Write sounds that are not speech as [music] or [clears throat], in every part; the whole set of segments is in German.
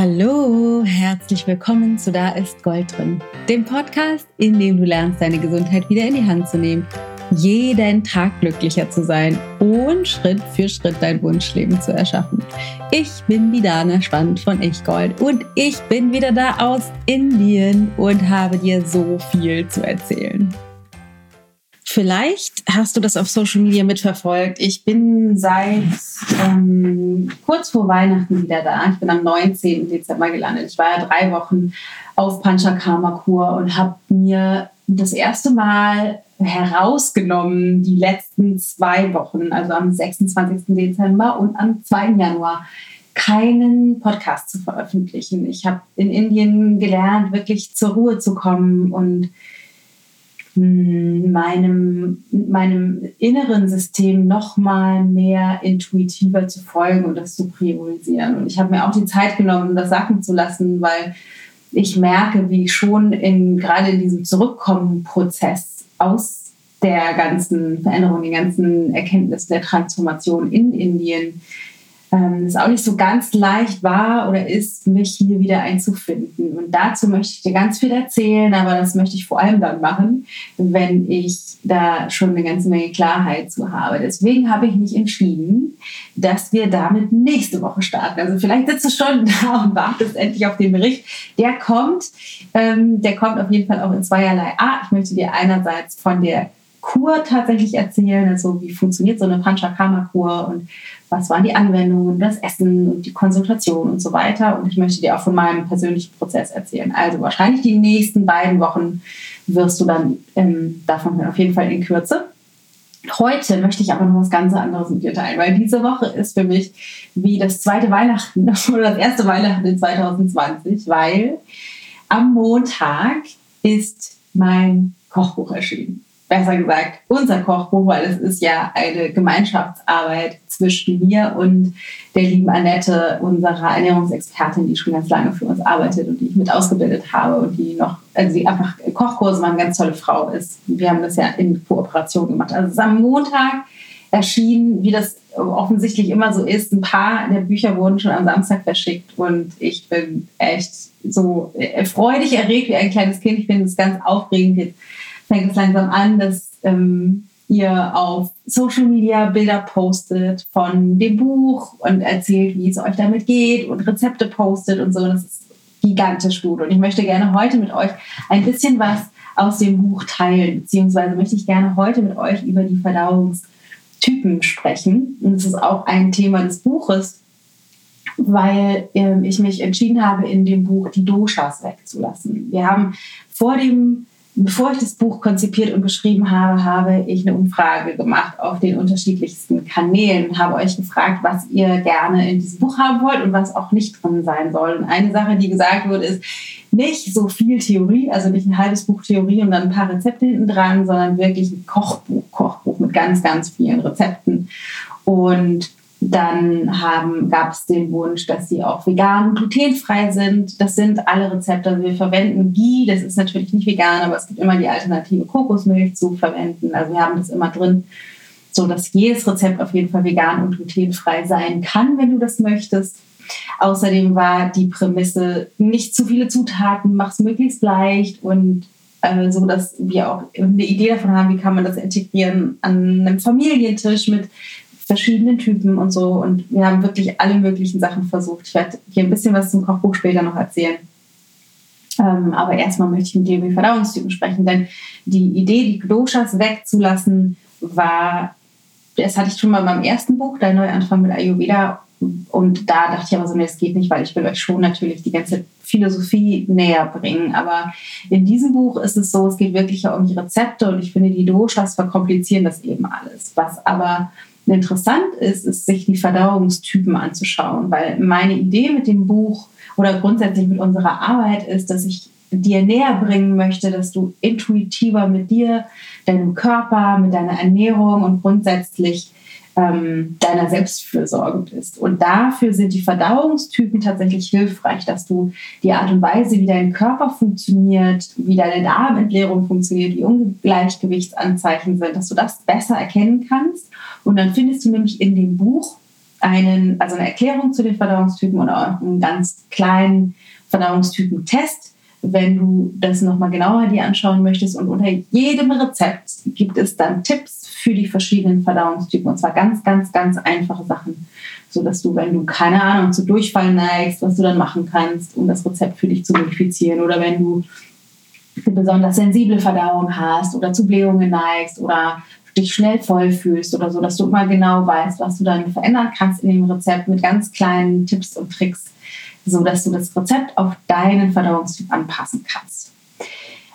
Hallo, herzlich willkommen zu Da ist Gold drin, dem Podcast, in dem du lernst, deine Gesundheit wieder in die Hand zu nehmen, jeden Tag glücklicher zu sein und Schritt für Schritt dein Wunschleben zu erschaffen. Ich bin die Dana von Ich Gold und ich bin wieder da aus Indien und habe dir so viel zu erzählen. Vielleicht hast du das auf Social Media mitverfolgt. Ich bin seit ähm, kurz vor Weihnachten wieder da. Ich bin am 19. Dezember gelandet. Ich war ja drei Wochen auf Panchakarma-Kur und habe mir das erste Mal herausgenommen, die letzten zwei Wochen, also am 26. Dezember und am 2. Januar, keinen Podcast zu veröffentlichen. Ich habe in Indien gelernt, wirklich zur Ruhe zu kommen und meinem, meinem inneren System noch mal mehr intuitiver zu folgen und das zu priorisieren. Und ich habe mir auch die Zeit genommen, das sacken zu lassen, weil ich merke, wie ich schon in, gerade in diesem Zurückkommen-Prozess aus der ganzen Veränderung, den ganzen Erkenntnis der Transformation in Indien, ähm, es auch nicht so ganz leicht war oder ist, mich hier wieder einzufinden. Und dazu möchte ich dir ganz viel erzählen, aber das möchte ich vor allem dann machen, wenn ich da schon eine ganze Menge Klarheit zu habe. Deswegen habe ich mich entschieden, dass wir damit nächste Woche starten. Also vielleicht sitzt du schon [laughs] da und wartest endlich auf den Bericht. Der kommt, ähm, der kommt auf jeden Fall auch in zweierlei Art. Ich möchte dir einerseits von der Kur tatsächlich erzählen, also wie funktioniert so eine Panchakarma-Kur und was waren die Anwendungen, das Essen und die Konsultation und so weiter. Und ich möchte dir auch von meinem persönlichen Prozess erzählen. Also wahrscheinlich die nächsten beiden Wochen wirst du dann ähm, davon hören, auf jeden Fall in Kürze. Heute möchte ich aber noch was ganz anderes mit dir teilen, weil diese Woche ist für mich wie das zweite Weihnachten [laughs] oder das erste Weihnachten in 2020, weil am Montag ist mein Kochbuch erschienen besser gesagt unser Kochbuch, weil es ist ja eine Gemeinschaftsarbeit zwischen mir und der lieben Annette, unserer Ernährungsexpertin, die schon ganz lange für uns arbeitet und die ich mit ausgebildet habe und die noch, also sie einfach Kochkurse war, eine ganz tolle Frau ist. Wir haben das ja in Kooperation gemacht. Also es ist am Montag erschienen, wie das offensichtlich immer so ist. Ein paar der Bücher wurden schon am Samstag verschickt und ich bin echt so freudig erregt wie ein kleines Kind. Ich finde es ganz aufregend. Jetzt fängt es langsam an, dass ähm, ihr auf Social Media Bilder postet von dem Buch und erzählt, wie es euch damit geht und Rezepte postet und so. Das ist gigantisch gut. Und ich möchte gerne heute mit euch ein bisschen was aus dem Buch teilen, beziehungsweise möchte ich gerne heute mit euch über die Verdauungstypen sprechen. Und das ist auch ein Thema des Buches, weil äh, ich mich entschieden habe, in dem Buch die Doshas wegzulassen. Wir haben vor dem bevor ich das Buch konzipiert und geschrieben habe, habe ich eine Umfrage gemacht auf den unterschiedlichsten Kanälen und habe euch gefragt, was ihr gerne in diesem Buch haben wollt und was auch nicht drin sein soll. Und eine Sache, die gesagt wurde, ist nicht so viel Theorie, also nicht ein halbes Buch Theorie und dann ein paar Rezepte hinten dran, sondern wirklich ein Kochbuch, Kochbuch mit ganz, ganz vielen Rezepten. Und dann gab es den Wunsch, dass sie auch vegan und glutenfrei sind. Das sind alle Rezepte. Also wir verwenden Ghee, das ist natürlich nicht vegan, aber es gibt immer die Alternative Kokosmilch zu verwenden. Also wir haben das immer drin, so dass jedes Rezept auf jeden Fall vegan und glutenfrei sein kann, wenn du das möchtest. Außerdem war die Prämisse, nicht zu viele Zutaten, mach es möglichst leicht und äh, so, dass wir auch eine Idee davon haben, wie kann man das integrieren an einem Familientisch mit verschiedenen Typen und so. Und wir haben wirklich alle möglichen Sachen versucht. Ich werde hier ein bisschen was zum Kochbuch später noch erzählen. Ähm, aber erstmal möchte ich mit dir über die Verdauungstypen sprechen, denn die Idee, die Doshas wegzulassen, war, das hatte ich schon mal beim ersten Buch, Dein Neuanfang mit Ayurveda. Und da dachte ich aber so, nee, das geht nicht, weil ich will euch schon natürlich die ganze Philosophie näher bringen. Aber in diesem Buch ist es so, es geht wirklich um die Rezepte und ich finde, die Doshas verkomplizieren das eben alles. Was aber interessant ist, ist, sich die Verdauungstypen anzuschauen, weil meine Idee mit dem Buch oder grundsätzlich mit unserer Arbeit ist, dass ich dir näher bringen möchte, dass du intuitiver mit dir, deinem Körper, mit deiner Ernährung und grundsätzlich ähm, deiner Selbstfürsorge bist. Und dafür sind die Verdauungstypen tatsächlich hilfreich, dass du die Art und Weise, wie dein Körper funktioniert, wie deine Darmentleerung funktioniert, wie Ungleichgewichtsanzeichen sind, dass du das besser erkennen kannst. Und dann findest du nämlich in dem Buch einen, also eine Erklärung zu den Verdauungstypen und auch einen ganz kleinen Verdauungstypen-Test, wenn du das nochmal genauer dir anschauen möchtest. Und unter jedem Rezept gibt es dann Tipps für die verschiedenen Verdauungstypen. Und zwar ganz, ganz, ganz einfache Sachen. So dass du, wenn du keine Ahnung zu Durchfall neigst, was du dann machen kannst, um das Rezept für dich zu modifizieren. Oder wenn du eine besonders sensible Verdauung hast oder zu Blähungen neigst oder dich schnell voll fühlst oder so, dass du immer genau weißt, was du dann verändern kannst in dem Rezept mit ganz kleinen Tipps und Tricks, so dass du das Rezept auf deinen Verdauungstyp anpassen kannst.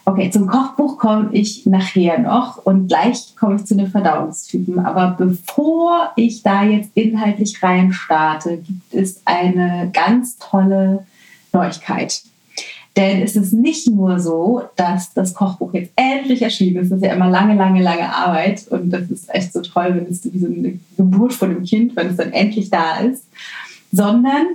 Okay, zum Kochbuch komme ich nachher noch und gleich komme ich zu den Verdauungstypen. Aber bevor ich da jetzt inhaltlich rein starte, gibt es eine ganz tolle Neuigkeit. Denn es ist nicht nur so, dass das Kochbuch jetzt endlich erschienen ist. Das ist ja immer lange, lange, lange Arbeit. Und das ist echt so toll, wenn es wie so eine Geburt von einem Kind, wenn es dann endlich da ist. Sondern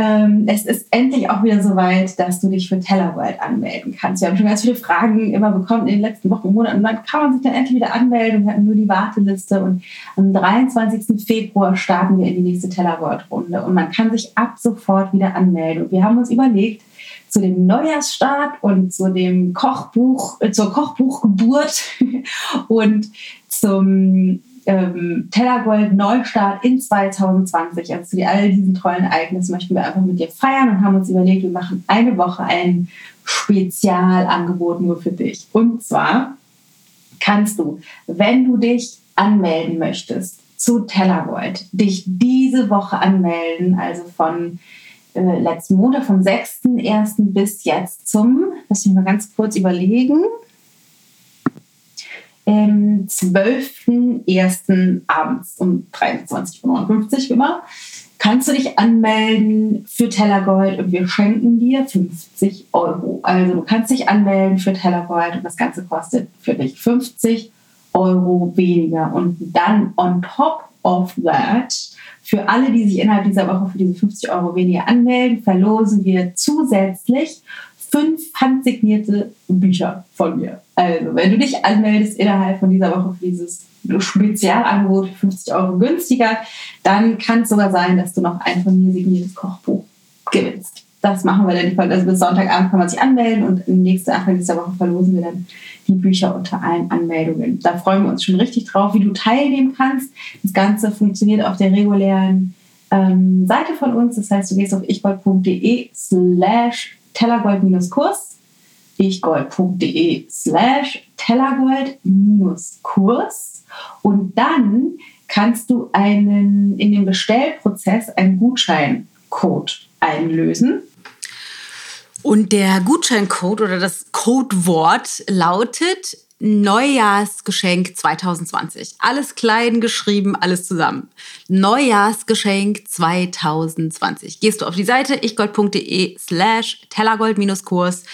ähm, es ist endlich auch wieder so weit, dass du dich für Tellerworld anmelden kannst. Wir haben schon ganz viele Fragen immer bekommen in den letzten Wochen und Monaten. Und dann kann man sich dann endlich wieder anmelden. Wir hatten nur die Warteliste. Und am 23. Februar starten wir in die nächste Tellerworld-Runde. Und man kann sich ab sofort wieder anmelden. Und wir haben uns überlegt, zu dem Neujahrsstart und zu dem Kochbuch, äh, zur Kochbuchgeburt [laughs] und zum ähm, Tellergold Neustart in 2020. Also zu all diesen tollen Ereignissen möchten wir einfach mit dir feiern und haben uns überlegt, wir machen eine Woche ein Spezialangebot nur für dich. Und zwar kannst du, wenn du dich anmelden möchtest zu Tellergold, dich diese Woche anmelden, also von äh, letzten Montag vom 6.1. bis jetzt zum, lass mich mal ganz kurz überlegen, ähm, 12.1. abends um 23.59 Uhr immer, kannst du dich anmelden für Tellergold und wir schenken dir 50 Euro. Also du kannst dich anmelden für Tellergold und das Ganze kostet für dich 50 Euro weniger. Und dann on top of that für alle, die sich innerhalb dieser Woche für diese 50 Euro weniger anmelden, verlosen wir zusätzlich fünf handsignierte Bücher von mir. Also, wenn du dich anmeldest innerhalb von dieser Woche für dieses Spezialangebot 50 Euro günstiger, dann kann es sogar sein, dass du noch ein von mir signiertes Kochbuch gewinnst. Das machen wir dann. Also bis Sonntagabend kann man sich anmelden und im nächsten Anfang dieser Woche verlosen wir dann die Bücher unter allen Anmeldungen. Da freuen wir uns schon richtig drauf, wie du teilnehmen kannst. Das Ganze funktioniert auf der regulären ähm, Seite von uns. Das heißt, du gehst auf ichgold.de slash tellergold-kurs ichgold.de slash tellergold-kurs. Und dann kannst du einen in dem Bestellprozess einen Gutscheincode einlösen. Und der Gutscheincode oder das Codewort lautet Neujahrsgeschenk 2020. Alles klein geschrieben, alles zusammen. Neujahrsgeschenk 2020. Gehst du auf die Seite ichgold.de slash tellergold-kurs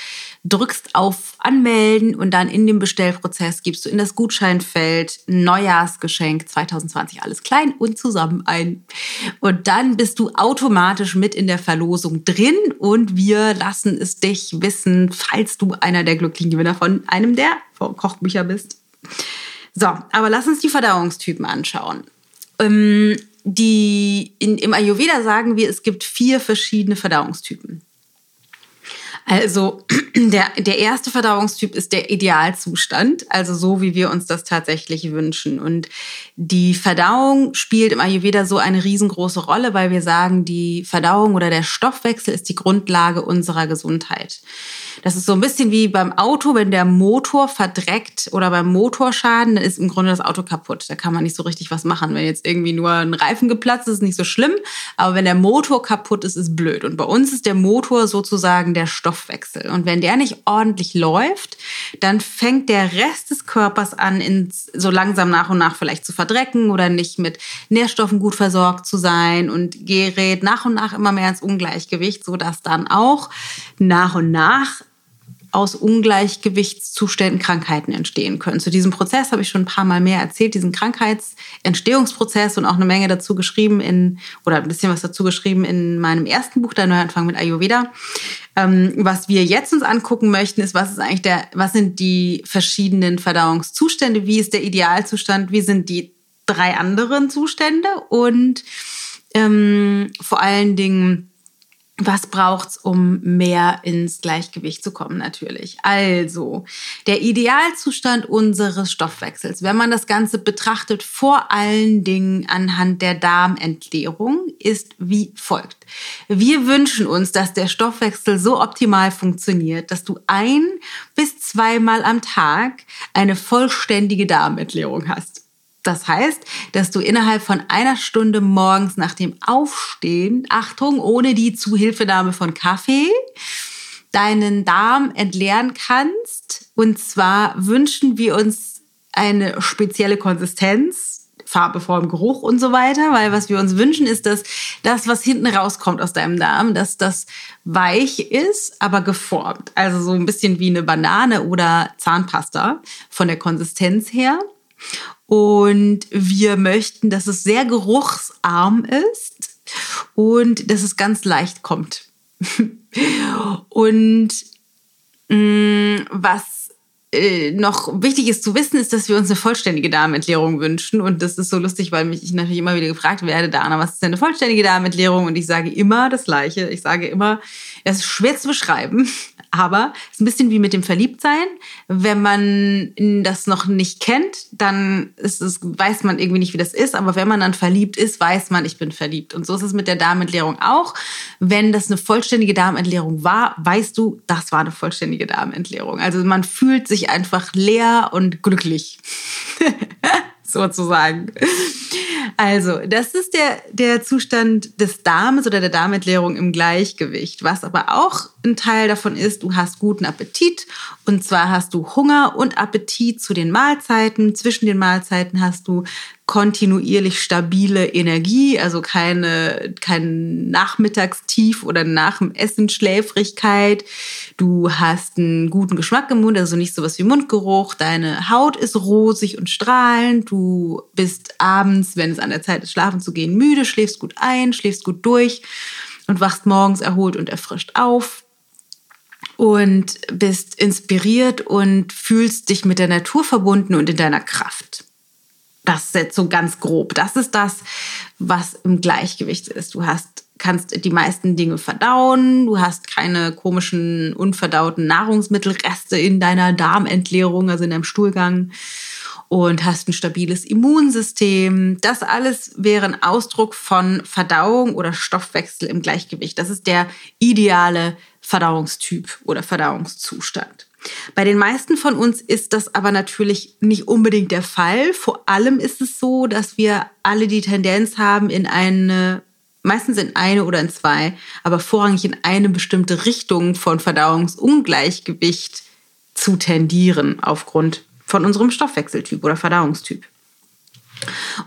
drückst auf Anmelden und dann in dem Bestellprozess gibst du in das Gutscheinfeld Neujahrsgeschenk 2020 alles klein und zusammen ein. Und dann bist du automatisch mit in der Verlosung drin und wir lassen es dich wissen, falls du einer der glücklichen Gewinner von einem der Kochbücher bist. So, aber lass uns die Verdauungstypen anschauen. Ähm, die, in, Im Ayurveda sagen wir, es gibt vier verschiedene Verdauungstypen. Also [clears throat] der, der erste Verdauungstyp ist der Idealzustand, also so, wie wir uns das tatsächlich wünschen. Und die Verdauung spielt im Ayurveda so eine riesengroße Rolle, weil wir sagen, die Verdauung oder der Stoffwechsel ist die Grundlage unserer Gesundheit. Das ist so ein bisschen wie beim Auto, wenn der Motor verdreckt oder beim Motorschaden, dann ist im Grunde das Auto kaputt. Da kann man nicht so richtig was machen. Wenn jetzt irgendwie nur ein Reifen geplatzt ist, ist nicht so schlimm. Aber wenn der Motor kaputt ist, ist blöd. Und bei uns ist der Motor sozusagen der Stoffwechsel. Und wenn der nicht ordentlich läuft, dann fängt der Rest des Körpers an, ins, so langsam nach und nach vielleicht zu verdrecken oder nicht mit Nährstoffen gut versorgt zu sein und gerät nach und nach immer mehr ins Ungleichgewicht, sodass dann auch nach und nach aus Ungleichgewichtszuständen Krankheiten entstehen können. Zu diesem Prozess habe ich schon ein paar Mal mehr erzählt, diesen Krankheitsentstehungsprozess und auch eine Menge dazu geschrieben in, oder ein bisschen was dazu geschrieben in meinem ersten Buch, Der Neuanfang mit Ayurveda. Ähm, was wir jetzt uns angucken möchten, ist, was ist eigentlich der, was sind die verschiedenen Verdauungszustände, wie ist der Idealzustand, wie sind die drei anderen Zustände und ähm, vor allen Dingen was braucht's, um mehr ins Gleichgewicht zu kommen, natürlich. Also, der Idealzustand unseres Stoffwechsels, wenn man das Ganze betrachtet, vor allen Dingen anhand der Darmentleerung, ist wie folgt. Wir wünschen uns, dass der Stoffwechsel so optimal funktioniert, dass du ein bis zweimal am Tag eine vollständige Darmentleerung hast. Das heißt, dass du innerhalb von einer Stunde morgens nach dem Aufstehen, Achtung, ohne die Zuhilfenahme von Kaffee, deinen Darm entleeren kannst. Und zwar wünschen wir uns eine spezielle Konsistenz, Farbe, Form, Geruch und so weiter, weil was wir uns wünschen ist, dass das, was hinten rauskommt aus deinem Darm, dass das weich ist, aber geformt. Also so ein bisschen wie eine Banane oder Zahnpasta von der Konsistenz her. Und wir möchten, dass es sehr geruchsarm ist und dass es ganz leicht kommt. [laughs] und mh, mm, was äh, noch wichtig ist zu wissen, ist, dass wir uns eine vollständige Darmentleerung wünschen. Und das ist so lustig, weil mich ich natürlich immer wieder gefragt werde, Dana, was ist denn eine vollständige Darmentleerung? Und ich sage immer das Gleiche. Ich sage immer, es ist schwer zu beschreiben, [laughs] aber es ist ein bisschen wie mit dem Verliebtsein. Wenn man das noch nicht kennt, dann es, weiß man irgendwie nicht, wie das ist. Aber wenn man dann verliebt ist, weiß man, ich bin verliebt. Und so ist es mit der Darmentleerung auch. Wenn das eine vollständige Darmentleerung war, weißt du, das war eine vollständige Darmentleerung. Also man fühlt sich einfach leer und glücklich. [laughs] sozusagen. Also, das ist der, der Zustand des Darmes oder der Darmentleerung im Gleichgewicht. Was aber auch ein Teil davon ist, du hast guten Appetit. Und zwar hast du Hunger und Appetit zu den Mahlzeiten. Zwischen den Mahlzeiten hast du kontinuierlich stabile Energie, also keine, kein Nachmittagstief oder nach dem Essen Schläfrigkeit. Du hast einen guten Geschmack im Mund, also nicht sowas wie Mundgeruch. Deine Haut ist rosig und strahlend. Du bist abends, wenn es an der Zeit ist, schlafen zu gehen, müde, schläfst gut ein, schläfst gut durch und wachst morgens erholt und erfrischt auf und bist inspiriert und fühlst dich mit der Natur verbunden und in deiner Kraft. Das ist jetzt so ganz grob. Das ist das, was im Gleichgewicht ist. Du hast, kannst die meisten Dinge verdauen. Du hast keine komischen, unverdauten Nahrungsmittelreste in deiner Darmentleerung, also in deinem Stuhlgang. Und hast ein stabiles Immunsystem. Das alles wäre ein Ausdruck von Verdauung oder Stoffwechsel im Gleichgewicht. Das ist der ideale Verdauungstyp oder Verdauungszustand. Bei den meisten von uns ist das aber natürlich nicht unbedingt der Fall. Vor allem ist es so, dass wir alle die Tendenz haben, in eine, meistens in eine oder in zwei, aber vorrangig in eine bestimmte Richtung von Verdauungsungleichgewicht zu tendieren aufgrund von unserem Stoffwechseltyp oder Verdauungstyp.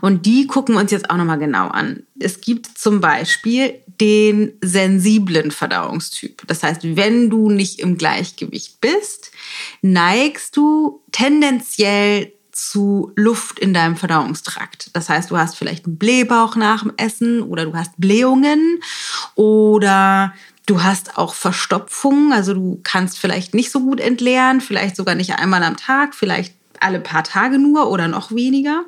Und die gucken wir uns jetzt auch nochmal genau an. Es gibt zum Beispiel den sensiblen Verdauungstyp. Das heißt, wenn du nicht im Gleichgewicht bist, neigst du tendenziell zu Luft in deinem Verdauungstrakt. Das heißt, du hast vielleicht einen Blähbauch nach dem Essen oder du hast Blähungen oder du hast auch Verstopfungen. Also du kannst vielleicht nicht so gut entleeren, vielleicht sogar nicht einmal am Tag, vielleicht alle paar Tage nur oder noch weniger.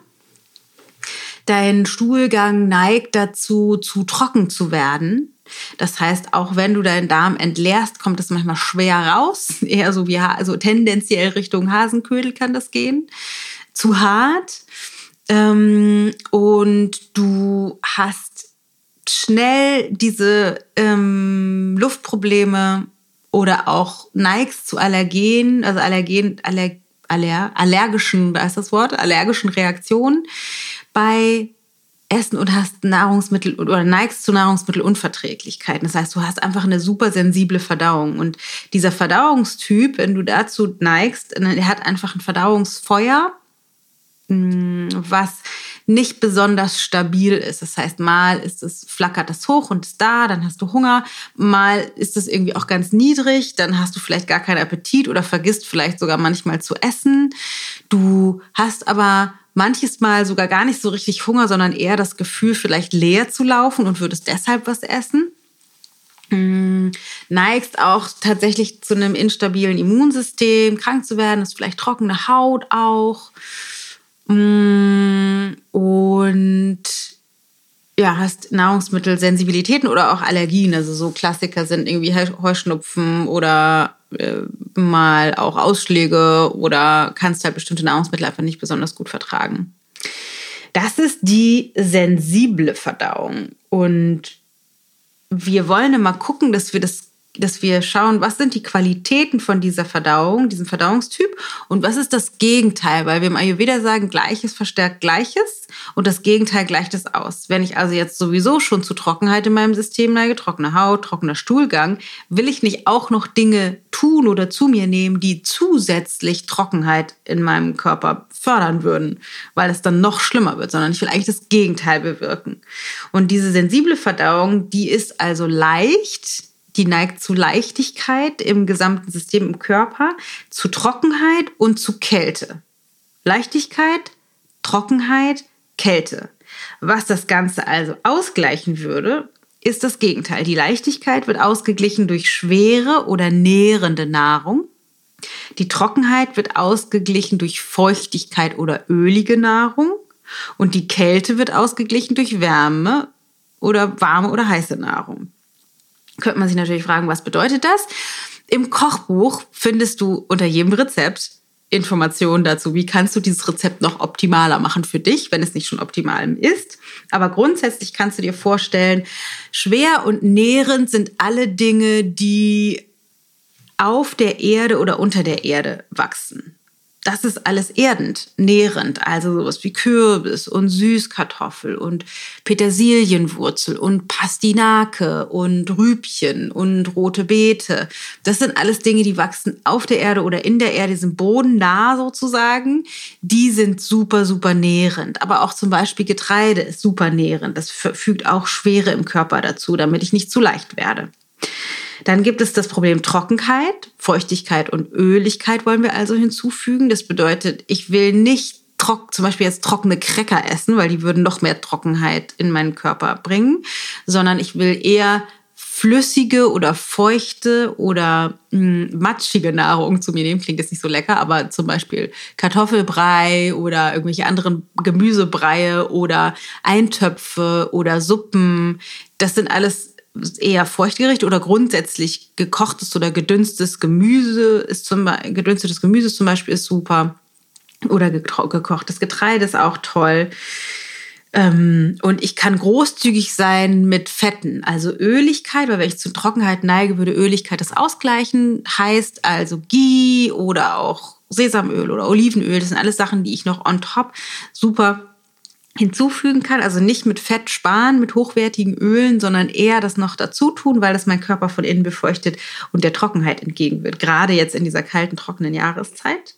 Dein Stuhlgang neigt dazu, zu trocken zu werden. Das heißt, auch wenn du deinen Darm entleerst, kommt es manchmal schwer raus. [laughs] Eher so wie, also tendenziell Richtung Hasenködel kann das gehen. Zu hart. Ähm, und du hast schnell diese ähm, Luftprobleme oder auch neigst zu Allergen, also Allergen, Aller, Aller, allergischen, da ist das Wort, allergischen Reaktionen bei Essen und hast Nahrungsmittel oder neigst zu Nahrungsmittelunverträglichkeiten. Das heißt, du hast einfach eine super sensible Verdauung. Und dieser Verdauungstyp, wenn du dazu neigst, der hat einfach ein Verdauungsfeuer, mm, was nicht besonders stabil ist. Das heißt, mal ist es, flackert das hoch und ist da, dann hast du Hunger, mal ist es irgendwie auch ganz niedrig, dann hast du vielleicht gar keinen Appetit oder vergisst vielleicht sogar manchmal zu essen. Du hast aber manches Mal sogar gar nicht so richtig Hunger, sondern eher das Gefühl, vielleicht leer zu laufen und würdest deshalb was essen. Hm, neigst auch tatsächlich zu einem instabilen Immunsystem, krank zu werden, hast vielleicht trockene Haut auch. Und ja, hast Nahrungsmittelsensibilitäten oder auch Allergien. Also so Klassiker sind irgendwie Heuschnupfen oder äh, mal auch Ausschläge oder kannst halt bestimmte Nahrungsmittel einfach nicht besonders gut vertragen. Das ist die sensible Verdauung. Und wir wollen immer gucken, dass wir das dass wir schauen, was sind die Qualitäten von dieser Verdauung, diesem Verdauungstyp und was ist das Gegenteil, weil wir im Ayurveda sagen, Gleiches verstärkt Gleiches und das Gegenteil gleicht es aus. Wenn ich also jetzt sowieso schon zu Trockenheit in meinem System neige, trockene Haut, trockener Stuhlgang, will ich nicht auch noch Dinge tun oder zu mir nehmen, die zusätzlich Trockenheit in meinem Körper fördern würden, weil es dann noch schlimmer wird, sondern ich will eigentlich das Gegenteil bewirken. Und diese sensible Verdauung, die ist also leicht, die neigt zu Leichtigkeit im gesamten System im Körper, zu Trockenheit und zu Kälte. Leichtigkeit, Trockenheit, Kälte. Was das Ganze also ausgleichen würde, ist das Gegenteil. Die Leichtigkeit wird ausgeglichen durch schwere oder nährende Nahrung. Die Trockenheit wird ausgeglichen durch Feuchtigkeit oder ölige Nahrung. Und die Kälte wird ausgeglichen durch Wärme oder warme oder heiße Nahrung könnte man sich natürlich fragen, was bedeutet das? Im Kochbuch findest du unter jedem Rezept Informationen dazu, wie kannst du dieses Rezept noch optimaler machen für dich, wenn es nicht schon optimal ist. Aber grundsätzlich kannst du dir vorstellen, schwer und nährend sind alle Dinge, die auf der Erde oder unter der Erde wachsen das ist alles erdend, nährend, also sowas wie Kürbis und Süßkartoffel und Petersilienwurzel und Pastinake und Rübchen und rote Beete. Das sind alles Dinge, die wachsen auf der Erde oder in der Erde, sind bodennah sozusagen. Die sind super, super nährend. Aber auch zum Beispiel Getreide ist super nährend. Das fügt auch Schwere im Körper dazu, damit ich nicht zu leicht werde. Dann gibt es das Problem Trockenheit, Feuchtigkeit und Öligkeit wollen wir also hinzufügen. Das bedeutet, ich will nicht trock, zum Beispiel jetzt trockene Cracker essen, weil die würden noch mehr Trockenheit in meinen Körper bringen, sondern ich will eher flüssige oder feuchte oder mh, hm, matschige Nahrung zu mir nehmen. Klingt jetzt nicht so lecker, aber zum Beispiel Kartoffelbrei oder irgendwelche anderen Gemüsebreie oder Eintöpfe oder Suppen. Das sind alles eher Feuchtgericht oder grundsätzlich gekochtes oder gedünstetes Gemüse ist zum Beispiel, gedünstetes Gemüse zum Beispiel ist super. Oder gekochtes Getreide ist auch toll. Ähm, und ich kann großzügig sein mit Fetten, also Öligkeit, weil wenn ich zu Trockenheit neige, würde Öligkeit das ausgleichen. Heißt also Ghee oder auch Sesamöl oder Olivenöl. Das sind alles Sachen, die ich noch on top super hinzufügen kann, also nicht mit Fett sparen, mit hochwertigen Ölen, sondern eher das noch dazu tun, weil das mein Körper von innen befeuchtet und der Trockenheit entgegenwirkt, gerade jetzt in dieser kalten, trockenen Jahreszeit.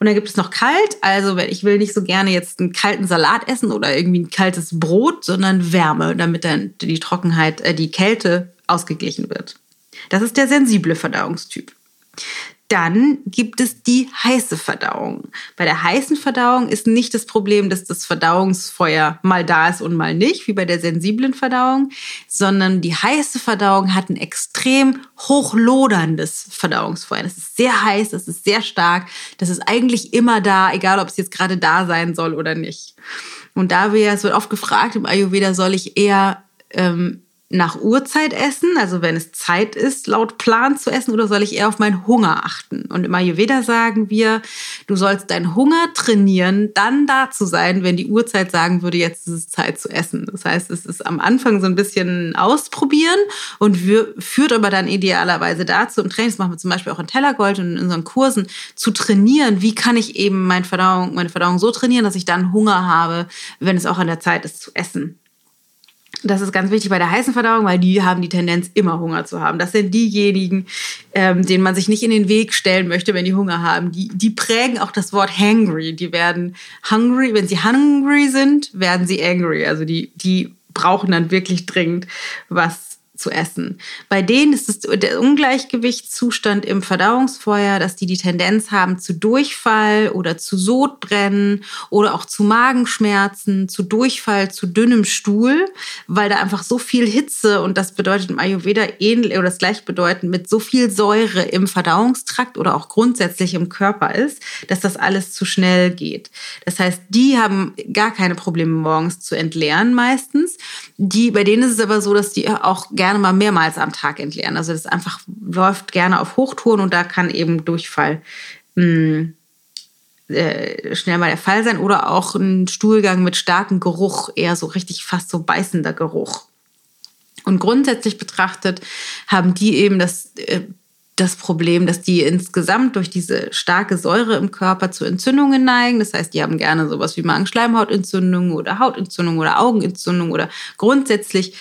Und dann gibt es noch kalt, also ich will nicht so gerne jetzt einen kalten Salat essen oder irgendwie ein kaltes Brot, sondern Wärme, damit dann die Trockenheit, äh, die Kälte ausgeglichen wird. Das ist der sensible Verdauungstyp. Dann gibt es die heiße Verdauung. Bei der heißen Verdauung ist nicht das Problem, dass das Verdauungsfeuer mal da ist und mal nicht, wie bei der sensiblen Verdauung, sondern die heiße Verdauung hat ein extrem hochloderndes Verdauungsfeuer. Das ist sehr heiß, das ist sehr stark, das ist eigentlich immer da, egal ob es jetzt gerade da sein soll oder nicht. Und da wir, es wird oft gefragt, im Ayurveda soll ich eher ähm, nach Uhrzeit essen, also wenn es Zeit ist, laut Plan zu essen, oder soll ich eher auf meinen Hunger achten? Und im Ayurveda sagen wir, du sollst deinen Hunger trainieren, dann da zu sein, wenn die Uhrzeit sagen würde, jetzt ist es Zeit zu essen. Das heißt, es ist am Anfang so ein bisschen ausprobieren und führt aber dann idealerweise dazu, im Training, das machen wir zum Beispiel auch in Tellergold und in unseren Kursen, zu trainieren, wie kann ich eben meine Verdauung, meine Verdauung so trainieren, dass ich dann Hunger habe, wenn es auch an der Zeit ist zu essen. Das ist ganz wichtig bei der heißen Verdauung, weil die haben die Tendenz, immer Hunger zu haben. Das sind diejenigen, ähm, denen man sich nicht in den Weg stellen möchte, wenn die Hunger haben. Die, die prägen auch das Wort hangry. Die werden hungry, wenn sie hungry sind, werden sie angry. Also die, die brauchen dann wirklich dringend was zu essen. Bei denen ist es der Ungleichgewichtszustand im Verdauungsfeuer, dass die die Tendenz haben zu Durchfall oder zu Sodbrennen oder auch zu Magenschmerzen, zu Durchfall, zu dünnem Stuhl, weil da einfach so viel Hitze und das bedeutet im Ayurveda ähnlich oder das gleichbedeutend mit so viel Säure im Verdauungstrakt oder auch grundsätzlich im Körper ist, dass das alles zu schnell geht. Das heißt, die haben gar keine Probleme morgens zu entleeren meistens. Die, bei denen ist es aber so, dass die auch gerne mal mehrmals am Tag entleeren. Also das einfach läuft gerne auf Hochtouren und da kann eben Durchfall mh, hm, äh, schnell mal der Fall sein oder auch ein Stuhlgang mit starkem Geruch, eher so richtig fast so beißender Geruch. Und grundsätzlich betrachtet haben die eben das äh, das Problem, dass die insgesamt durch diese starke Säure im Körper zu Entzündungen neigen. Das heißt, die haben gerne sowas wie Magenschleimhautentzündung oder Hautentzündung oder Augenentzündung oder grundsätzlich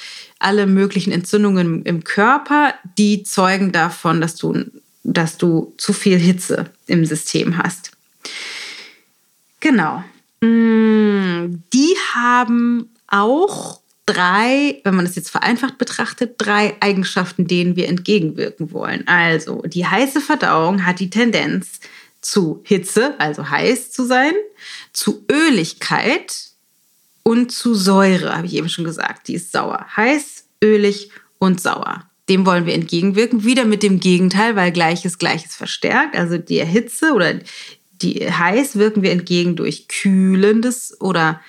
alle möglichen Entzündungen im Körper, die zeugen davon, dass du, dass du zu viel Hitze im System hast. Genau. Mm, die haben auch drei, wenn man das jetzt vereinfacht betrachtet, drei Eigenschaften, denen wir entgegenwirken wollen. Also die heiße Verdauung hat die Tendenz zu Hitze, also heiß zu sein, zu Öligkeit und zu Säure, habe ich eben schon gesagt. Die ist sauer. Heiß, ölig und sauer. Dem wollen wir entgegenwirken. Wieder mit dem Gegenteil, weil Gleiches Gleiches verstärkt. Also die Hitze oder die heiß wirken wir entgegen durch kühlendes oder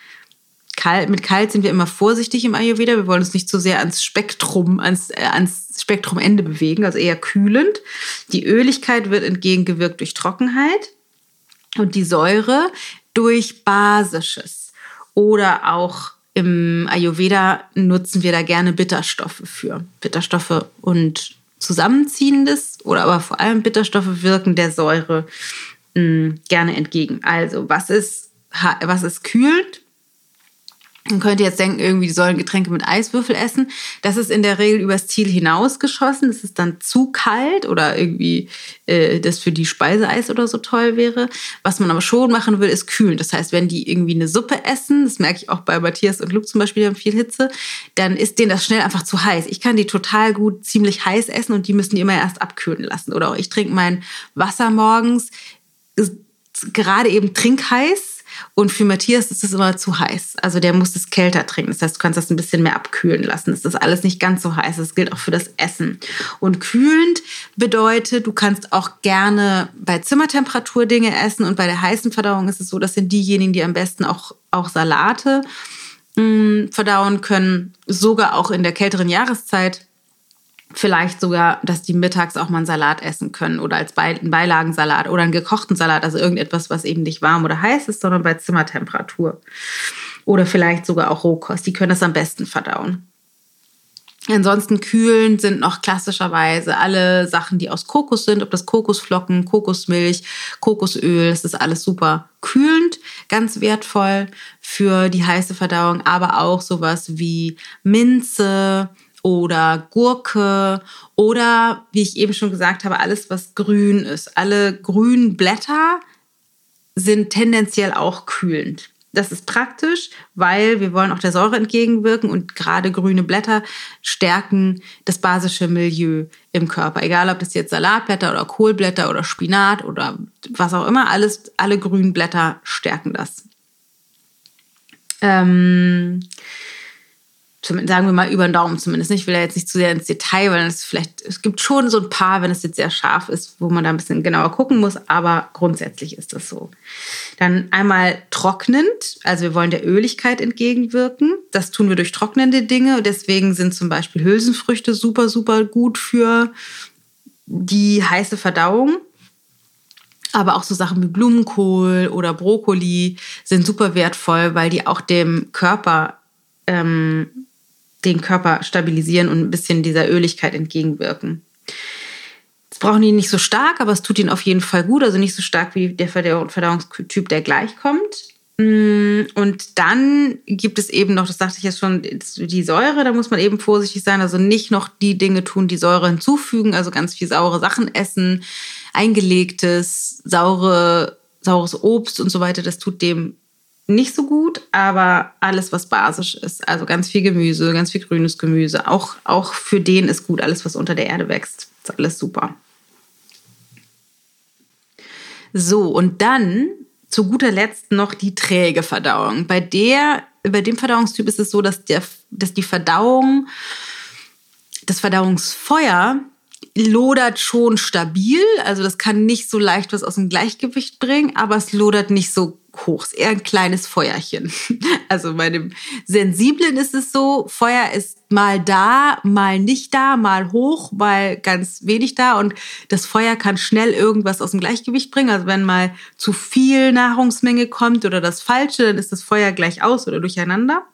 kalt, mit kalt sind wir immer vorsichtig im Ayurveda. Wir wollen uns nicht zu sehr ans Spektrum, ans, äh, ans Spektrumende bewegen, also eher kühlend. Die Öligkeit wird entgegengewirkt durch Trockenheit und die Säure durch Basisches. Oder auch im Ayurveda nutzen wir da gerne Bitterstoffe für. Bitterstoffe und Zusammenziehendes oder aber vor allem Bitterstoffe wirken der Säure mh, mm, gerne entgegen. Also, was ist, was ist kühlend? Man könnte jetzt denken, irgendwie, die sollen Getränke mit Eiswürfel essen. Das ist in der Regel übers Ziel hinausgeschossen. Das ist dann zu kalt oder irgendwie äh, das für die Speiseeis oder so toll wäre. Was man aber schon machen will, ist kühlen. Das heißt, wenn die irgendwie eine Suppe essen, das merke ich auch bei Matthias und Luke zum Beispiel, die haben viel Hitze, dann ist denen das schnell einfach zu heiß. Ich kann die total gut ziemlich heiß essen und die müssen die immer erst abkühlen lassen. Oder auch ich trinke mein Wasser morgens gerade eben trinkheiß und für Matthias ist es immer zu heiß. Also der muss es kälter trinken. Das heißt, du kannst das ein bisschen mehr abkühlen lassen. Das ist alles nicht ganz so heiß. Das gilt auch für das Essen. Und kühlend bedeutet, du kannst auch gerne bei Zimmertemperatur Dinge essen. Und bei der heißen Verdauung ist es so, das sind diejenigen, die am besten auch, auch Salate mh, mm, verdauen können. Sogar auch in der kälteren Jahreszeit vielleicht sogar, dass die mittags auch mal einen Salat essen können oder als Beilagensalat oder einen gekochten Salat, also irgendetwas, was eben nicht warm oder heiß ist, sondern bei Zimmertemperatur. Oder vielleicht sogar auch Rohkost, die können das am besten verdauen. Ansonsten kühlen sind noch klassischerweise alle Sachen, die aus Kokos sind, ob das Kokosflocken, Kokosmilch, Kokosöl, das ist alles super kühlend, ganz wertvoll für die heiße Verdauung, aber auch sowas wie Minze, oder Gurke oder, wie ich eben schon gesagt habe, alles, was grün ist. Alle grünen Blätter sind tendenziell auch kühlend. Das ist praktisch, weil wir wollen auch der Säure entgegenwirken und gerade grüne Blätter stärken das basische Milieu im Körper. Egal, ob das jetzt Salatblätter oder Kohlblätter oder Spinat oder was auch immer, alles, alle grünen Blätter stärken das. Ähm, sagen wir mal über den Daumen zumindest. Ich will ja jetzt nicht zu sehr ins Detail, weil es vielleicht, es gibt schon so ein paar, wenn es jetzt sehr scharf ist, wo man da ein bisschen genauer gucken muss, aber grundsätzlich ist das so. Dann einmal trocknend, also wir wollen der Öligkeit entgegenwirken. Das tun wir durch trocknende Dinge. Deswegen sind zum Beispiel Hülsenfrüchte super, super gut für die heiße Verdauung. Aber auch so Sachen wie Blumenkohl oder Brokkoli sind super wertvoll, weil die auch dem Körper ähm, den Körper stabilisieren und ein bisschen dieser Öligkeit entgegenwirken. Das brauchen die nicht so stark, aber es tut ihnen auf jeden Fall gut. Also nicht so stark wie der Verdauungstyp, der gleich kommt. Mm, und dann gibt es eben noch, das sagte ich jetzt schon, die Säure, da muss man eben vorsichtig sein. Also nicht noch die Dinge tun, die Säure hinzufügen, also ganz viel saure Sachen essen, eingelegtes, saure, saures Obst und so weiter. Das tut dem nicht so gut, aber alles, was basisch ist, also ganz viel Gemüse, ganz viel grünes Gemüse, auch, auch für den ist gut, alles, was unter der Erde wächst, ist alles super. So, und dann zu guter Letzt noch die träge Verdauung. Bei der, bei dem Verdauungstyp ist es so, dass, der, dass die Verdauung, das Verdauungsfeuer lodert schon stabil. Also das kann nicht so leicht was aus dem Gleichgewicht bringen, aber es lodert nicht so hoch. Eher ein kleines Feuerchen. [laughs] Also bei dem Sensiblen ist es so, Feuer ist mal da, mal nicht da, mal hoch, mal ganz wenig da und das Feuer kann schnell irgendwas aus dem Gleichgewicht bringen. Also wenn mal zu viel Nahrungsmenge kommt oder das Falsche, dann ist das Feuer gleich aus oder durcheinander.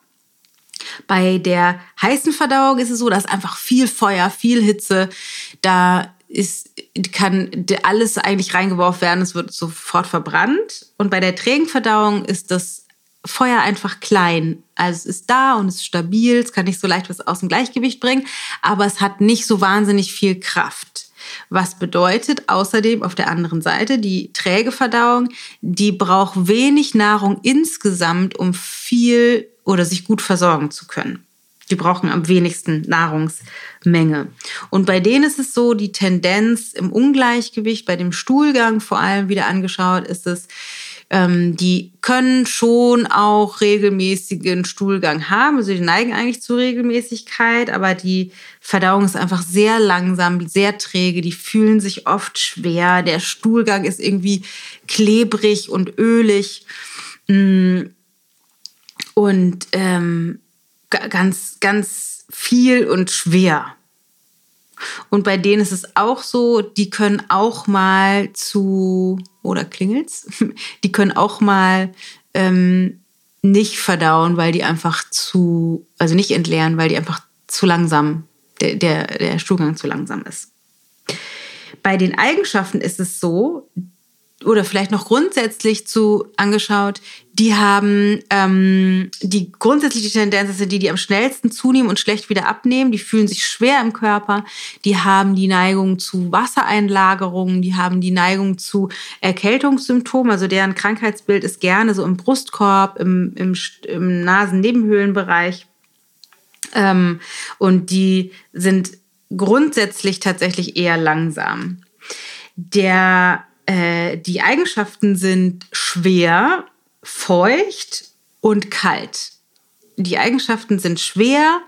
Bei der heißen Verdauung ist es so, dass einfach viel Feuer, viel Hitze, da ist, kann alles eigentlich reingeworfen werden, es wird sofort verbrannt. Und bei der trägen Verdauung ist das Feuer einfach klein. Also es ist da und es ist stabil, es kann nicht so leicht was aus dem Gleichgewicht bringen, aber es hat nicht so wahnsinnig viel Kraft. Was bedeutet außerdem auf der anderen Seite, die träge Verdauung, die braucht wenig Nahrung insgesamt, um viel oder sich gut versorgen zu können. Die brauchen am wenigsten Nahrungsmenge. Und bei denen ist es so, die Tendenz im Ungleichgewicht, bei dem Stuhlgang vor allem wieder angeschaut, ist es, ähm, die können schon auch regelmäßigen Stuhlgang haben. Also die neigen eigentlich zur Regelmäßigkeit, aber die Verdauung ist einfach sehr langsam, sehr träge. Die fühlen sich oft schwer. Der Stuhlgang ist irgendwie klebrig und ölig. Mm. Und ähm, ganz, ganz viel und schwer. Und bei denen ist es auch so, die können auch mal zu, oder klingelt's? [laughs] Die können auch mal ähm, nicht verdauen, weil die einfach zu, also nicht entleeren, weil die einfach zu langsam, der, der, der Stuhlgang zu langsam ist. Bei den Eigenschaften ist es so, oder vielleicht noch grundsätzlich zu angeschaut, die haben ähm, die grundsätzliche Tendenz sind die, die am schnellsten zunehmen und schlecht wieder abnehmen. Die fühlen sich schwer im Körper. Die haben die Neigung zu Wassereinlagerungen. Die haben die Neigung zu Erkältungssymptomen. Also deren Krankheitsbild ist gerne so im Brustkorb, im, im, im Nasennebenhöhlenbereich. Ähm, und die sind grundsätzlich tatsächlich eher langsam. Der äh, die Eigenschaften sind schwer, feucht und kalt. Die Eigenschaften sind schwer,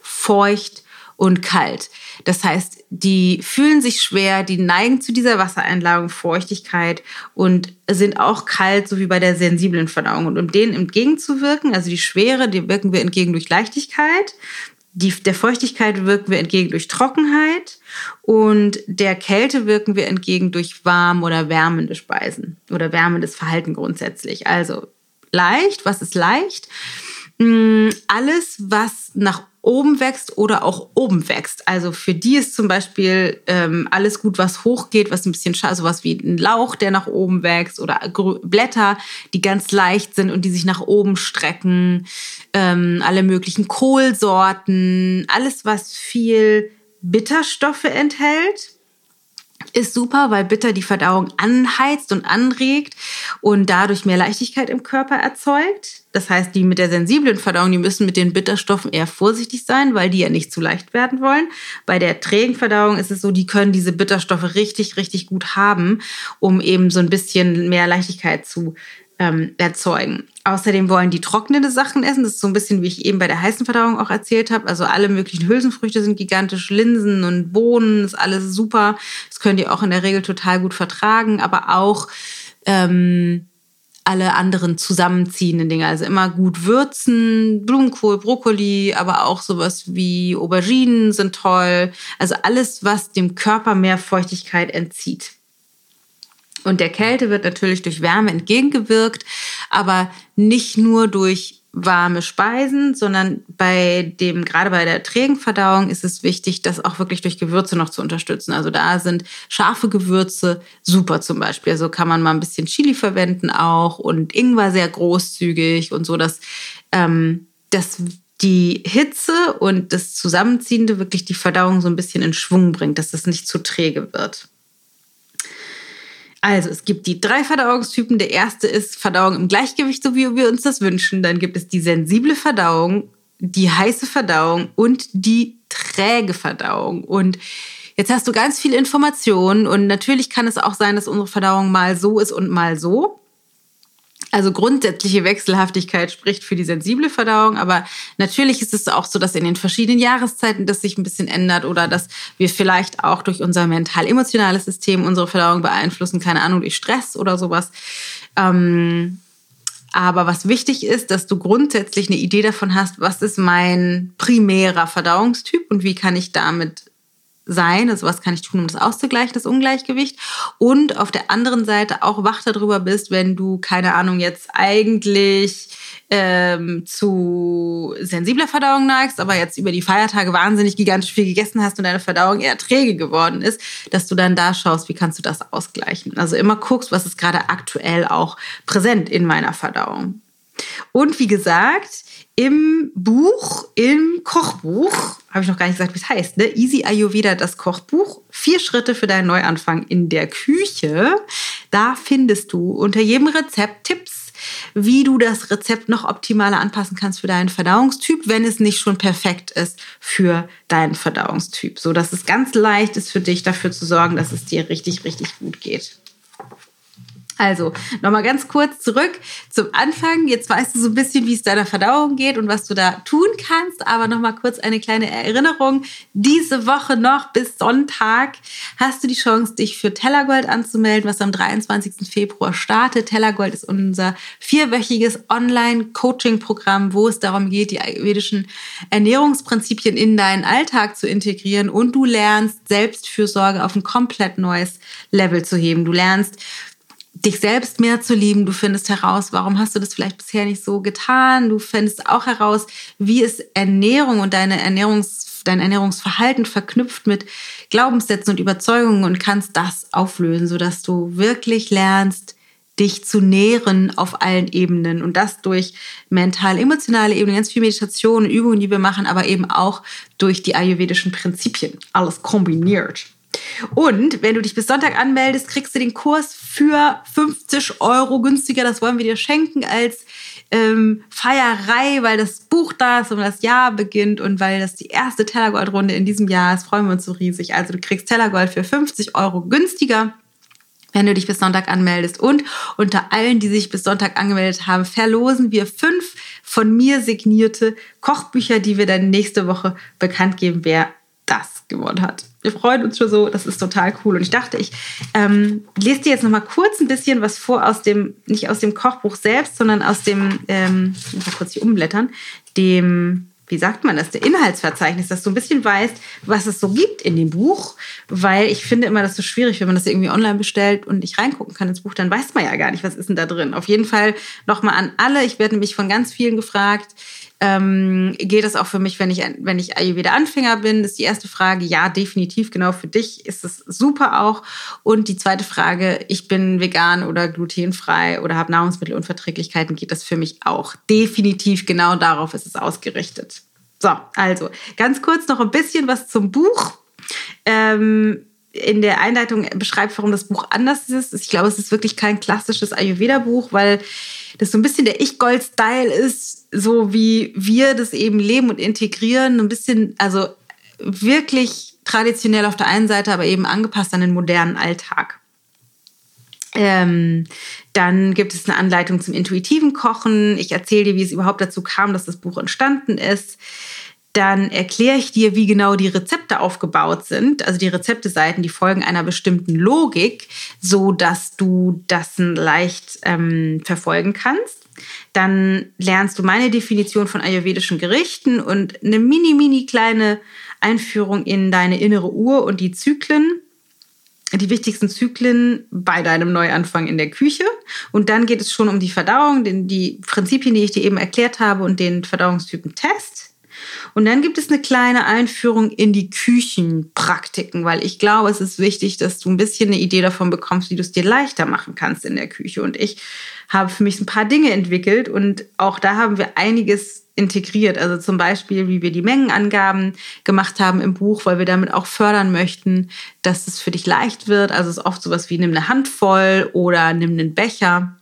feucht und kalt. Das heißt, die fühlen sich schwer, die neigen zu dieser Wassereinlagerung, Feuchtigkeit und sind auch kalt, so wie bei der sensiblen Verdauung. Und um denen entgegenzuwirken, also die Schwere, die wirken wir entgegen durch Leichtigkeit. Die, der Feuchtigkeit wirken wir entgegen durch Trockenheit und der Kälte wirken wir entgegen durch warm oder wärmende Speisen oder wärmendes Verhalten grundsätzlich. Also leicht, was ist leicht? Mm, alles, was nach oben wächst oder auch oben wächst. Also für die ist zum Beispiel ähm, alles gut, was hochgeht, was ein bisschen schade, sowas wie ein Lauch, der nach oben wächst oder Blätter, die ganz leicht sind und die sich nach oben strecken. Ähm, alle möglichen Kohlsorten, alles, was viel Bitterstoffe enthält ist super, weil Bitter die Verdauung anheizt und anregt und dadurch mehr Leichtigkeit im Körper erzeugt. Das heißt, die mit der sensiblen Verdauung, die müssen mit den Bitterstoffen eher vorsichtig sein, weil die ja nicht zu leicht werden wollen. Bei der trägen Verdauung ist es so, die können diese Bitterstoffe richtig, richtig gut haben, um eben so ein bisschen mehr Leichtigkeit zu ähm, erzeugen. Außerdem wollen die trocknende Sachen essen. Das ist so ein bisschen, wie ich eben bei der heißen Verdauung auch erzählt habe. Also alle möglichen Hülsenfrüchte sind gigantisch, Linsen und Bohnen, ist alles super. Das könnt ihr auch in der Regel total gut vertragen, aber auch ähm, alle anderen zusammenziehenden Dinge. Also immer gut würzen, Blumenkohl, Brokkoli, aber auch sowas wie Auberginen sind toll. Also alles, was dem Körper mehr Feuchtigkeit entzieht. Und der Kälte wird natürlich durch Wärme entgegengewirkt, aber nicht nur durch warme Speisen, sondern bei dem, gerade bei der trägen Verdauung ist es wichtig, das auch wirklich durch Gewürze noch zu unterstützen. Also da sind scharfe Gewürze super zum Beispiel. Also kann man mal ein bisschen Chili verwenden auch und Ingwer sehr großzügig und so, dass, ähm, dass die Hitze und das Zusammenziehende wirklich die Verdauung so ein bisschen in Schwung bringt, dass das nicht zu träge wird. Also es gibt die drei Verdauungstypen. Der erste ist Verdauung im Gleichgewicht, so wie wir uns das wünschen. Dann gibt es die sensible Verdauung, die heiße Verdauung und die träge Verdauung. Und jetzt hast du ganz viele Informationen und natürlich kann es auch sein, dass unsere Verdauung mal so ist und mal so. Also grundsätzliche Wechselhaftigkeit spricht für die sensible Verdauung, aber natürlich ist es auch so, dass in den verschiedenen Jahreszeiten das sich ein bisschen ändert oder dass wir vielleicht auch durch unser mental-emotionales System unsere Verdauung beeinflussen, keine Ahnung, durch Stress oder sowas. Ähm, aber was wichtig ist, dass du grundsätzlich eine Idee davon hast, was ist mein primärer Verdauungstyp und wie kann ich damit sein, also was kann ich tun, um das auszugleichen, das Ungleichgewicht. Und auf der anderen Seite auch wach darüber bist, wenn du, keine Ahnung, jetzt eigentlich ähm, zu sensibler Verdauung neigst, aber jetzt über die Feiertage wahnsinnig gigantisch viel gegessen hast und deine Verdauung eher träge geworden ist, dass du dann da schaust, wie kannst du das ausgleichen. Also immer guckst, was ist gerade aktuell auch präsent in meiner Verdauung. Und wie gesagt, im Buch, im Kochbuch, habe ich noch gar nicht gesagt, wie es heißt, ne? Easy Ayurveda, das Kochbuch. Vier Schritte für deinen Neuanfang in der Küche. Da findest du unter jedem Rezept Tipps, wie du das Rezept noch optimaler anpassen kannst für deinen Verdauungstyp, wenn es nicht schon perfekt ist für deinen Verdauungstyp. So dass es ganz leicht ist für dich, dafür zu sorgen, dass es dir richtig, richtig gut geht. Also, nochmal ganz kurz zurück zum Anfang. Jetzt weißt du so ein bisschen, wie es deiner Verdauung geht und was du da tun kannst. Aber nochmal kurz eine kleine Erinnerung. Diese Woche noch bis Sonntag hast du die Chance, dich für Tellergold anzumelden, was am 23. Februar startet. Tellergold ist unser vierwöchiges Online-Coaching-Programm, wo es darum geht, die ayurvedischen Ernährungsprinzipien in deinen Alltag zu integrieren und du lernst Selbstfürsorge auf ein komplett neues Level zu heben. Du lernst, dich selbst mehr zu lieben. Du findest heraus, warum hast du das vielleicht bisher nicht so getan. Du findest auch heraus, wie ist Ernährung und deine Ernährungs, dein Ernährungsverhalten verknüpft mit Glaubenssätzen und Überzeugungen und kannst das auflösen, sodass du wirklich lernst, dich zu nähren auf allen Ebenen und das durch mental-emotionale Ebenen, ganz viel Meditation Übungen, die wir machen, aber eben auch durch die ayurvedischen Prinzipien. Alles kombiniert. Und wenn du dich bis Sonntag anmeldest, kriegst du den Kurs für 50 Euro günstiger. Das wollen wir dir schenken als ähm, Feierei, weil das Buch da ist und das Jahr beginnt und weil das die erste Tellergold-Runde in diesem Jahr ist, freuen wir uns so riesig. Also du kriegst Tellergold für 50 Euro günstiger wenn du dich bis Sonntag anmeldest. Und unter allen, die sich bis Sonntag angemeldet haben, verlosen wir fünf von mir signierte Kochbücher, die wir dann nächste Woche bekannt geben, wer das gewonnen hat. Wir freuen uns schon so, das ist total cool. Und ich dachte, ich ähm, lese dir jetzt noch mal kurz ein bisschen was vor aus dem, nicht aus dem Kochbuch selbst, sondern aus dem, ähm, ich muss mal kurz hier umblättern, dem, wie sagt man das, der Inhaltsverzeichnis, dass du ein bisschen weißt, was es so gibt in dem Buch, weil ich finde immer das so schwierig, wenn man das irgendwie online bestellt und ich reingucken kann ins Buch, dann weiß man ja gar nicht, was ist denn da drin. Auf jeden Fall nochmal an alle, ich werde nämlich von ganz vielen gefragt, ähm, geht das auch für mich, wenn ich, wenn ich Ayurveda-Anfänger bin? Ist die erste Frage. Ja, definitiv, genau für dich ist es super auch. Und die zweite Frage, ich bin vegan oder glutenfrei oder habe Nahrungsmittelunverträglichkeiten, geht das für mich auch. Definitiv genau darauf ist es ausgerichtet. So, also ganz kurz noch ein bisschen was zum Buch. Ähm, in der Einleitung beschreibt, warum das Buch anders ist. Ich glaube, es ist wirklich kein klassisches Ayurveda-Buch, weil das so ein bisschen der Ich-Gold-Style ist, so wie wir das eben leben und integrieren. Ein bisschen, also wirklich traditionell auf der einen Seite, aber eben angepasst an den modernen Alltag. Ähm, dann gibt es eine Anleitung zum intuitiven Kochen. Ich erzähle dir, wie es überhaupt dazu kam, dass das Buch entstanden ist dann erkläre ich dir, wie genau die Rezepte aufgebaut sind. Also die Rezepteseiten, die folgen einer bestimmten Logik, so dass du das leicht ähm, verfolgen kannst. Dann lernst du meine Definition von ayurvedischen Gerichten und eine mini, mini kleine Einführung in deine innere Uhr und die Zyklen die wichtigsten Zyklen bei deinem Neuanfang in der Küche. Und dann geht es schon um die Verdauung, die Prinzipien, die ich dir eben erklärt habe und den Verdauungstypen Test. Und dann gibt es eine kleine Einführung in die Küchenpraktiken, weil ich glaube, es ist wichtig, dass du ein bisschen eine Idee davon bekommst, wie du es dir leichter machen kannst in der Küche. Und ich habe für mich ein paar Dinge entwickelt und auch da haben wir einiges integriert. Also zum Beispiel, wie wir die Mengenangaben gemacht haben im Buch, weil wir damit auch fördern möchten, dass es für dich leicht wird. Also es ist oft sowas wie nimm eine Handvoll oder nimm einen Becher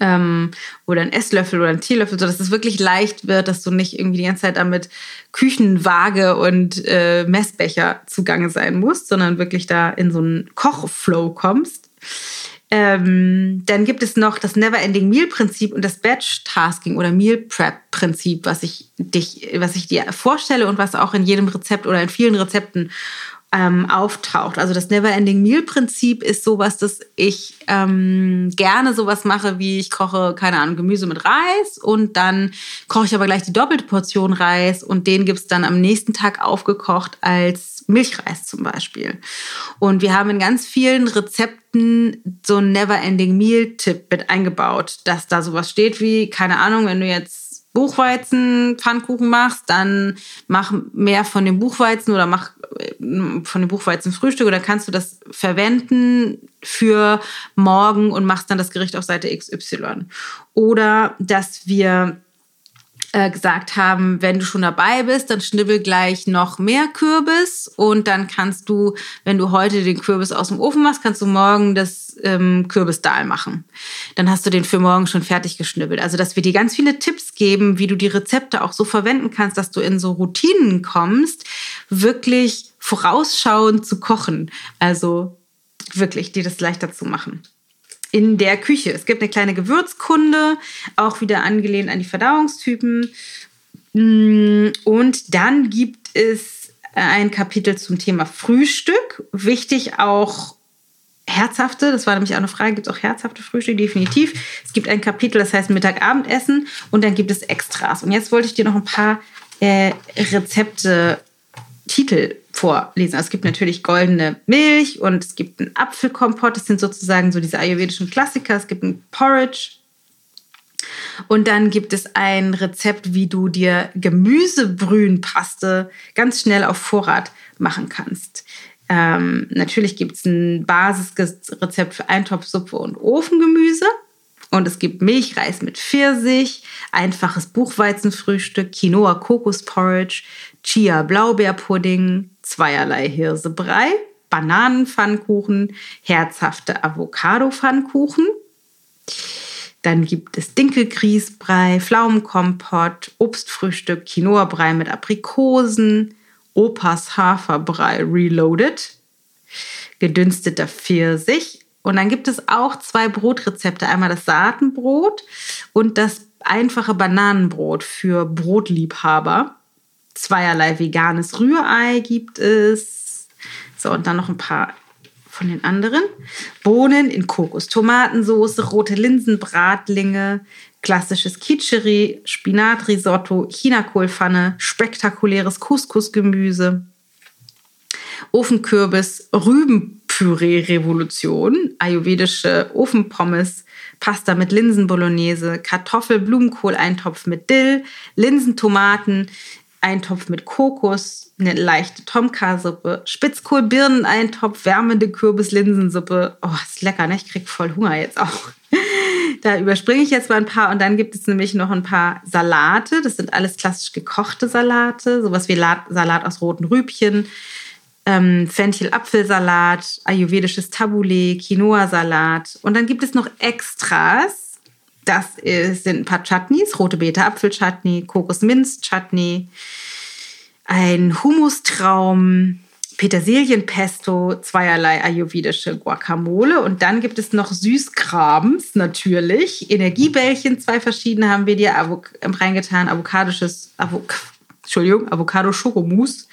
ähm, oder ein Esslöffel oder ein Teelöffel, sodass es wirklich leicht wird, dass du nicht irgendwie die ganze Zeit damit Küchenwaage und äh, Messbecher zugange sein musst, sondern wirklich da in so einen Kochflow kommst. Ähm, dann gibt es noch das Never-Ending Meal-Prinzip und das Batch-Tasking oder Meal Prep-Prinzip, was ich dich, was ich dir vorstelle und was auch in jedem Rezept oder in vielen Rezepten ähm, auftaucht. Also das Never-Ending Meal-Prinzip ist sowas, dass ich ähm, gerne sowas mache, wie ich koche, keine Ahnung, Gemüse mit Reis und dann koche ich aber gleich die doppelte Portion Reis und den gibt es dann am nächsten Tag aufgekocht als Milchreis zum Beispiel. Und wir haben in ganz vielen Rezepten so einen Never-Ending Meal-Tipp mit eingebaut, dass da sowas steht wie, keine Ahnung, wenn du jetzt Buchweizen Pfannkuchen machst, dann mach mehr von dem Buchweizen oder mach äh, von dem Buchweizen Frühstück oder kannst du das verwenden für morgen und machst dann das Gericht auf Seite XY. Oder dass wir äh, gesagt haben, wenn du schon dabei bist, dann schnibbel gleich noch mehr Kürbis und dann kannst du, wenn du heute den Kürbis aus dem Ofen machst, kannst du morgen das ähm, Kürbisdahl machen. Dann hast du den für morgen schon fertig geschnibbelt. Also, dass wir dir ganz viele Tipps geben, wie du die Rezepte auch so verwenden kannst, dass du in so Routinen kommst, wirklich vorausschauend zu kochen. Also wirklich, dir das leichter zu machen in der Küche. Es gibt eine kleine Gewürzkunde, auch wieder angelehnt an die Verdauungstypen. Mm, und dann gibt es ein Kapitel zum Thema Frühstück. Wichtig auch herzhafte, das war nämlich auch eine Frage, gibt es auch herzhafte Frühstücke? Definitiv. Es gibt ein Kapitel, das heißt Mittag-Abendessen und dann gibt es Extras. Und jetzt wollte ich dir noch ein paar äh, Rezepte, Titel vorlesen. Also es gibt natürlich goldene Milch und es gibt einen Apfelkompott. Das sind sozusagen so diese ayurvedischen Klassiker. Es gibt ein Porridge. Und dann gibt es ein Rezept, wie du dir Gemüsebrühenpaste ganz schnell auf Vorrat machen kannst. Ähm, natürlich gibt es ein Basisrezept für Eintopfsuppe und Ofengemüse. Und es gibt Milchreis mit Pfirsich, einfaches Buchweizenfrühstück, Quinoa Kokosporridge, Chia Blaubeerpudding, zweierlei Hirsebrei, Bananenpfannkuchen, herzhafte Avocado-Pfannkuchen. Dann gibt es Dinkelgrießbrei, Pflaumenkompott, Obstfrühstück, Quinoa-Brei mit Aprikosen, Opas Haferbrei Reloaded, gedünsteter Pfirsich. Und dann gibt es auch zwei Brotrezepte. Einmal das Saatenbrot und das einfache Bananenbrot für Brotliebhaber zweierlei veganes Rührei gibt es. So, und dann noch ein paar von den anderen. Bohnen in Kokos-Tomatensoße, rote Linsenbratlinge, klassisches Kitscheri, Spinatrisotto, Chinakohlpfanne, spektakuläres Couscous-Gemüse, Ofenkürbis, Rübenpüree-Revolution, ayurvedische Ofenpommes, Pasta mit Linsenbolognese, Kartoffel-Blumenkohl-Eintopf mit Dill, Linsentomaten, Eintopf mit Kokos, eine leichte Tomka-Suppe, Spitzkohl-Birneneintopf, wärmende Kürbis-Linsensuppe. Oh, ist lecker, ne? Ich krieg voll Hunger jetzt auch. [laughs] da überspringe ich jetzt mal ein paar und dann gibt es nämlich noch ein paar Salate. Das sind alles klassisch gekochte Salate, sowas wie Salat aus roten Rübchen, ähm, Fenchel-Apfelsalat, ayurvedisches Tabbouleh, Quinoa-Salat. Und dann gibt es noch Extras das ist, sind ein paar Chutneys, rote Beete Apfelchutney, Kokos-Minz-Chutney, ein Humustraum, Petersilienpesto, zweierlei ayurvedische Guacamole und dann gibt es noch Süßkrabens natürlich, Energiebällchen, zwei verschiedene haben wir dir reingetan, avokadisches, Avok Entschuldigung, Avocado-Schokomousse,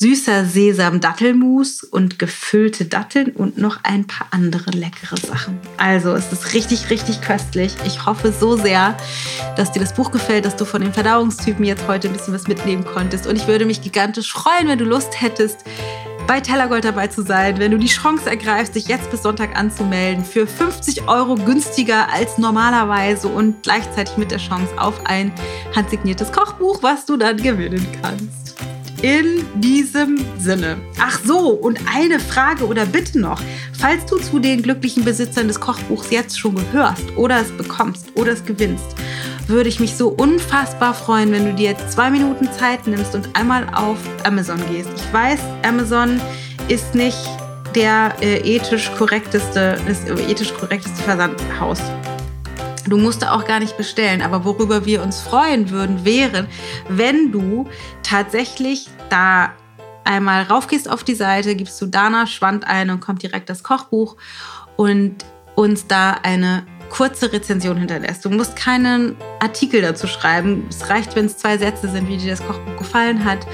süßer Sesam-Dattelmus und gefüllte Datteln und noch ein paar andere leckere Sachen. Also es ist richtig, richtig köstlich. Ich hoffe so sehr, dass dir das Buch gefällt, dass du von den Verdauungstypen jetzt heute ein bisschen was mitnehmen konntest. Und ich würde mich gigantisch freuen, wenn du Lust hättest, bei Tellergold dabei zu sein, wenn du die Chance ergreifst, dich jetzt bis Sonntag anzumelden für 50 Euro günstiger als normalerweise und gleichzeitig mit der Chance auf ein handsigniertes Kochbuch, was du dann gewinnen kannst. In diesem Sinne. Ach so, und eine Frage oder Bitte noch. Falls du zu den glücklichen Besitzern des Kochbuchs jetzt schon gehörst oder es bekommst oder es gewinnst, würde ich mich so unfassbar freuen, wenn du dir zwei Minuten Zeit nimmst und einmal auf Amazon gehst. Ich weiß, Amazon ist nicht der äh, ethisch korrekteste, das ethisch korrekteste Versandhaus. Du musst da auch gar nicht bestellen. Aber worüber wir uns freuen würden, wäre, wenn du tatsächlich da einmal raufgehst auf die Seite, gibst du Dana Schwand ein und kommt direkt das Kochbuch und uns da eine kurze Rezension hinterlässt. Du musst keinen Artikel dazu schreiben. Es reicht, wenn es zwei Sätze sind, wie dir das Kochbuch gefallen hat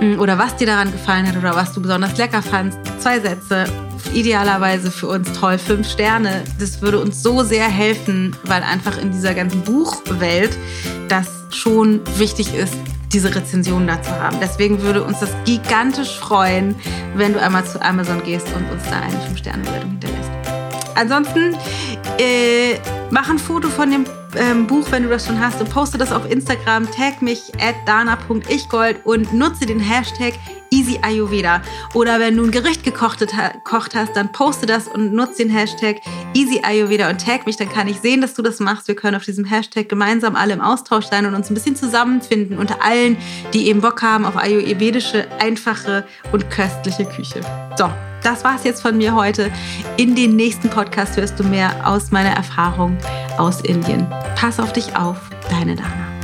mm, oder was dir daran gefallen hat oder was du besonders lecker fandst. Zwei Sätze, idealerweise für uns toll, fünf Sterne. Das würde uns so sehr helfen, weil einfach in dieser ganzen Buchwelt das schon wichtig ist, diese Rezension dazu haben. Deswegen würde uns das gigantisch freuen, wenn du einmal zu Amazon gehst und uns da eine fünf sterne wertung hinterlässt. Ansonsten äh, mach ein Foto von dem ähm, Buch, wenn du das schon hast, und poste das auf Instagram. Tag mich at dana.ichgold und nutze den Hashtag Easy Ayurveda. Oder wenn du ein Gericht gekocht, hast, dann poste das und nutze den Hashtag Easy Ayurveda und tag mich. Dann kann ich sehen, dass du das machst. Wir können auf diesem Hashtag gemeinsam alle im Austausch sein und uns ein bisschen zusammenfinden unter allen, die eben Bock haben auf ayurvedische, einfache und köstliche Küche. So, das war's jetzt von mir heute. In den nächsten Podcast hörst du mehr aus meiner Erfahrung aus Indien. Pass auf dich auf, deine Dana.